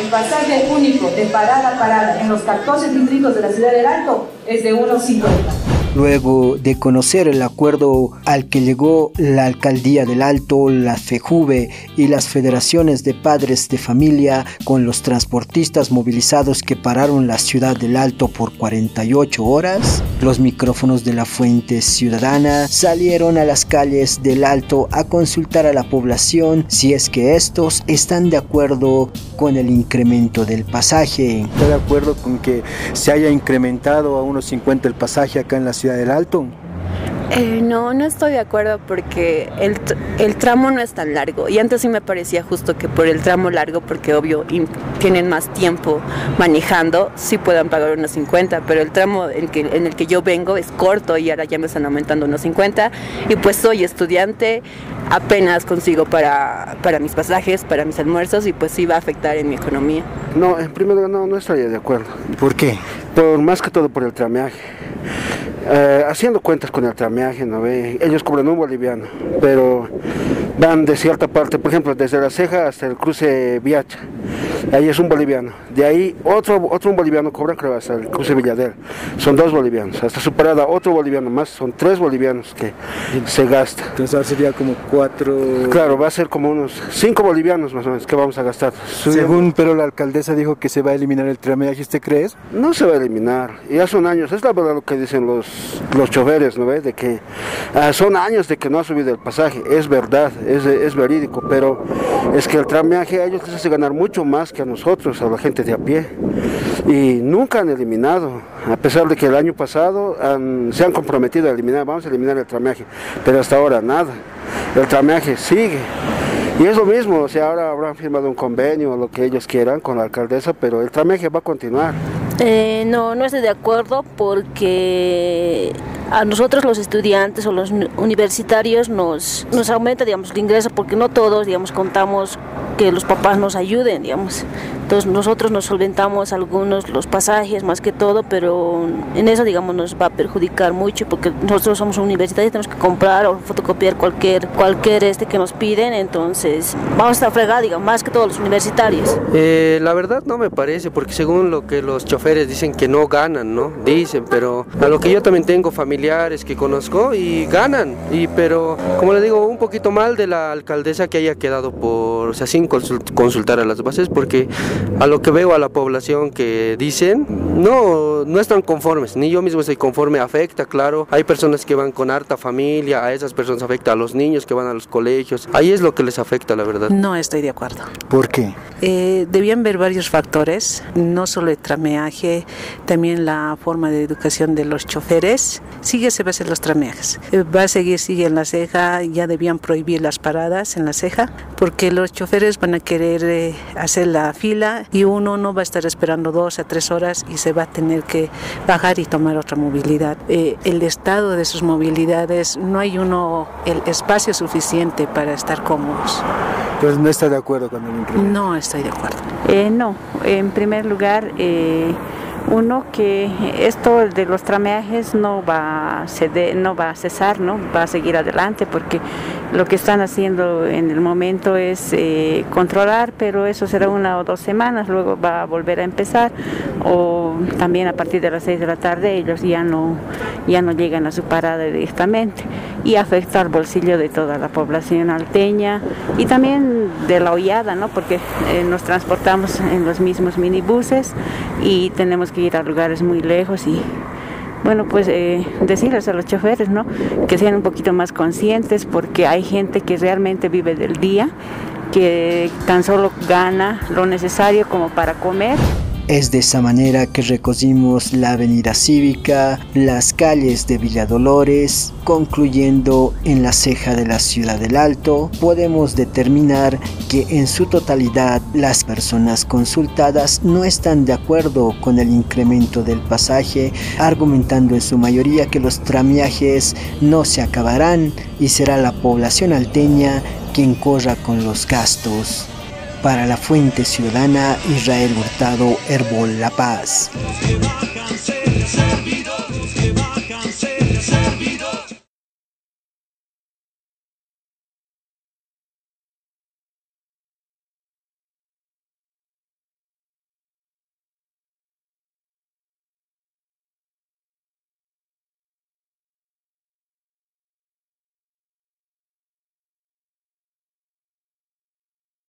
El pasaje único de parada a parada en los 14 distritos de la ciudad del Alto es de 1.50. Luego de conocer el acuerdo al que llegó la Alcaldía del Alto, la FEJUVE y las federaciones de padres de familia con los transportistas movilizados que pararon la ciudad del Alto por 48 horas, los micrófonos de la Fuente Ciudadana salieron a las calles del Alto a consultar a la población si es que estos están de acuerdo con el incremento del pasaje. ¿Está de acuerdo con que se haya incrementado a unos 50 el pasaje acá en la ciudad del Alto? Eh, no, no estoy de acuerdo porque el, el, tramo no es tan largo. Y antes sí me parecía justo que por el tramo largo, porque obvio tienen más tiempo manejando, sí puedan pagar unos 50, pero el tramo en, que, en el que yo vengo es corto y ahora ya me están aumentando unos 50. Y pues soy estudiante, apenas consigo para, para mis pasajes, para mis almuerzos y pues sí va a afectar en mi economía. No, en primer lugar no, no estaría de acuerdo. ¿Por qué? Más que todo por el trameaje. Eh, haciendo cuentas con el trameaje, ¿no ve? Ellos cobran un boliviano, pero van de cierta parte, por ejemplo, desde la ceja hasta el cruce Viacha, ahí es un boliviano. De ahí otro, otro un boliviano cobra, creo, hasta el cruce Villadel. Son dos bolivianos. Hasta su parada otro boliviano más, son tres bolivianos que se gasta. Entonces sería como cuatro... Claro, va a ser como unos cinco bolivianos más o menos que vamos a gastar. Según, pero la alcaldesa dijo que se va a eliminar el trameaje, ¿usted crees? No se va a eliminar, ya son años, es la verdad lo que dicen los, los choferes, ¿no ves? De que ah, son años de que no ha subido el pasaje, es verdad, es, es verídico, pero es que el trameaje a ellos les hace ganar mucho más que a nosotros, a la gente de a pie. Y nunca han eliminado, a pesar de que el año pasado se han comprometido a eliminar, vamos a eliminar el trameaje, pero hasta ahora nada. El trameaje sigue. Y es lo mismo, o sea, ahora habrán firmado un convenio o lo que ellos quieran con la alcaldesa, pero el trameaje va a continuar. Eh, no, no estoy de acuerdo porque a nosotros los estudiantes o los universitarios nos, nos aumenta, digamos, el ingreso porque no todos, digamos, contamos que los papás nos ayuden, digamos. Entonces nosotros nos solventamos algunos los pasajes más que todo, pero en eso, digamos, nos va a perjudicar mucho porque nosotros somos universitarios, tenemos que comprar o fotocopiar cualquier, cualquier este que nos piden, entonces vamos a estar fregados, digamos, más que todos los universitarios. Eh, la verdad no me parece, porque según lo que los choferes dicen que no ganan, ¿no? Dicen, pero a lo que yo también tengo familiares que conozco y ganan, y pero como le digo, un poquito mal de la alcaldesa que haya quedado por, o sea, sin consultar a las bases, porque a lo que veo a la población que dicen, no, no están conformes, ni yo mismo estoy conforme, afecta, claro, hay personas que van con harta familia, a esas personas afecta a los niños que van a los colegios, ahí es lo que les afecta, la verdad. No estoy de acuerdo. ¿Por qué? Eh, debían ver varios factores, no solo el trameaje, también la forma de educación de los choferes. Sigue se va a hacer los trameajes. Eh, va a seguir, sigue en la ceja, ya debían prohibir las paradas en la ceja, porque los choferes van a querer eh, hacer la fila y uno no va a estar esperando dos a tres horas y se va a tener que bajar y tomar otra movilidad. Eh, el estado de sus movilidades, no hay uno el espacio suficiente para estar cómodos. Entonces no está de acuerdo con el incremento. No estoy de acuerdo. Eh, no, en primer lugar, eh, uno que esto de los trameajes no va a no va a cesar, no va a seguir adelante porque lo que están haciendo en el momento es eh, controlar, pero eso será una o dos semanas, luego va a volver a empezar o también a partir de las seis de la tarde ellos ya no ya no llegan a su parada directamente y afecta al bolsillo de toda la población alteña y también de la hollada, ¿no? porque eh, nos transportamos en los mismos minibuses y tenemos que ir a lugares muy lejos y bueno, pues eh, decirles a los choferes, ¿no? Que sean un poquito más conscientes porque hay gente que realmente vive del día, que tan solo gana lo necesario como para comer. Es de esa manera que recorrimos la avenida cívica, las calles de Villa Dolores, concluyendo en la ceja de la ciudad del Alto, podemos determinar que en su totalidad las personas consultadas no están de acuerdo con el incremento del pasaje, argumentando en su mayoría que los tramiajes no se acabarán y será la población alteña quien corra con los gastos. Para la Fuente Ciudadana, Israel Hurtado, Herbol La Paz.